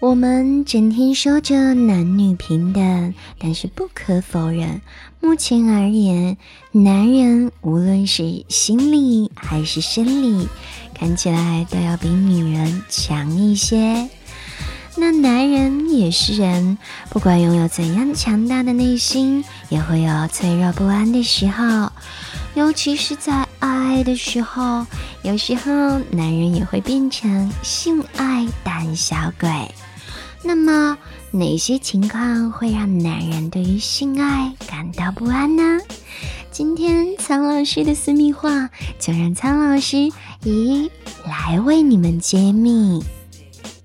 我们整天说着男女平等，但是不可否认，目前而言，男人无论是心理还是生理，看起来都要比女人强一些。那男人也是人，不管拥有怎样强大的内心，也会有脆弱不安的时候，尤其是在爱的时候，有时候男人也会变成性爱胆小鬼。那么，哪些情况会让男人对于性爱感到不安呢？今天苍老师的私密话，就让苍老师咦来为你们揭秘。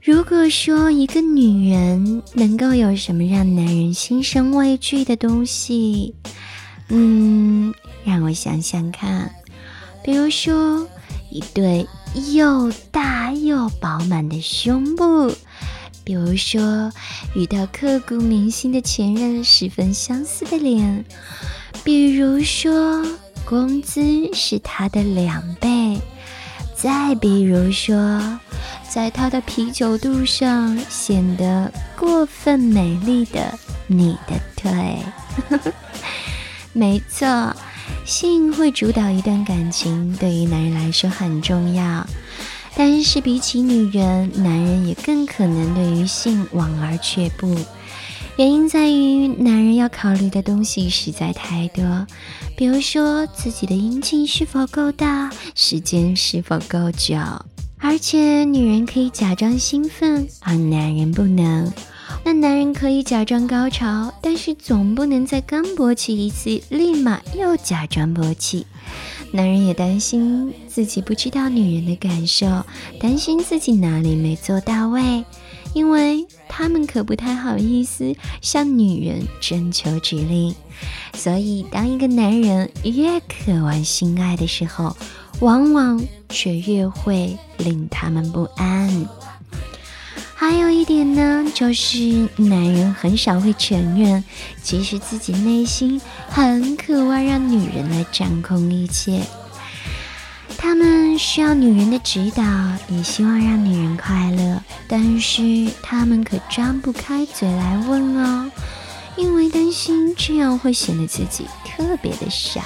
如果说一个女人能够有什么让男人心生畏惧的东西，嗯，让我想想看，比如说一对又大又饱满的胸部。比如说，遇到刻骨铭心的前任十分相似的脸；比如说，工资是他的两倍；再比如说，在他的啤酒肚上显得过分美丽的你的腿。没错，性会主导一段感情，对于男人来说很重要。但是比起女人，男人也更可能对于性望而却步。原因在于，男人要考虑的东西实在太多，比如说自己的阴茎是否够大，时间是否够久。而且女人可以假装兴奋，而男人不能。那男人可以假装高潮，但是总不能在刚勃起一次，立马又假装勃起。男人也担心自己不知道女人的感受，担心自己哪里没做到位，因为他们可不太好意思向女人征求指令。所以，当一个男人越渴望性爱的时候，往往却越会令他们不安。还有一点呢，就是男人很少会承认，其实自己内心很渴望让女人来掌控一切。他们需要女人的指导，也希望让女人快乐，但是他们可张不开嘴来问哦，因为担心这样会显得自己特别的傻。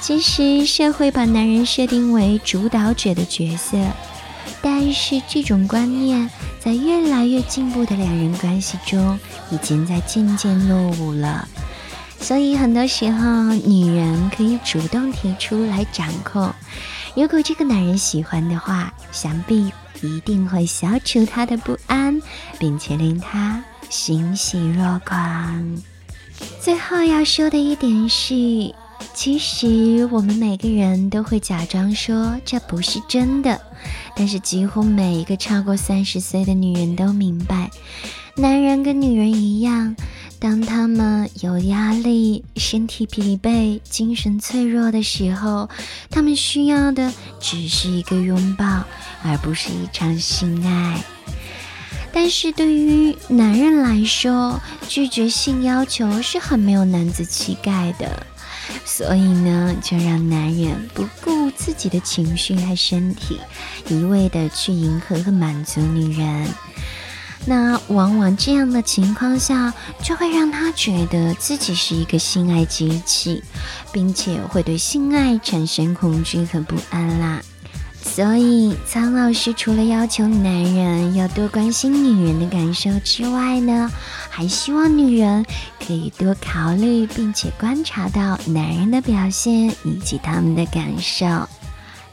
其实社会把男人设定为主导者的角色。但是这种观念在越来越进步的两人关系中，已经在渐渐落伍了。所以很多时候，女人可以主动提出来掌控。如果这个男人喜欢的话，想必一定会消除他的不安，并且令他欣喜若狂。最后要说的一点是，其实我们每个人都会假装说这不是真的。但是几乎每一个超过三十岁的女人都明白，男人跟女人一样，当他们有压力、身体疲惫、精神脆弱的时候，他们需要的只是一个拥抱，而不是一场性爱。但是对于男人来说，拒绝性要求是很没有男子气概的。所以呢，就让男人不顾自己的情绪和身体，一味的去迎合和满足女人。那往往这样的情况下，就会让他觉得自己是一个性爱机器，并且会对性爱产生恐惧和不安啦。所以，苍老师除了要求男人要多关心女人的感受之外呢，还希望女人可以多考虑并且观察到男人的表现以及他们的感受，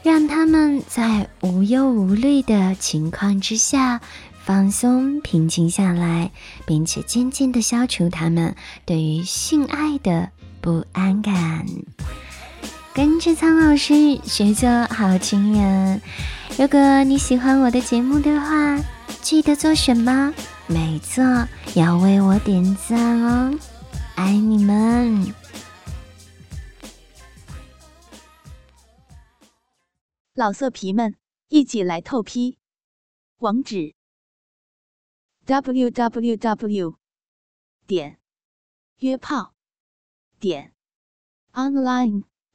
让他们在无忧无虑的情况之下放松平静下来，并且渐渐的消除他们对于性爱的不安感。跟着苍老师学做好情人如果你喜欢我的节目的话记得做什么？没错要为我点赞哦。爱你们。老色皮们一起来透批网址。www 点约炮点 online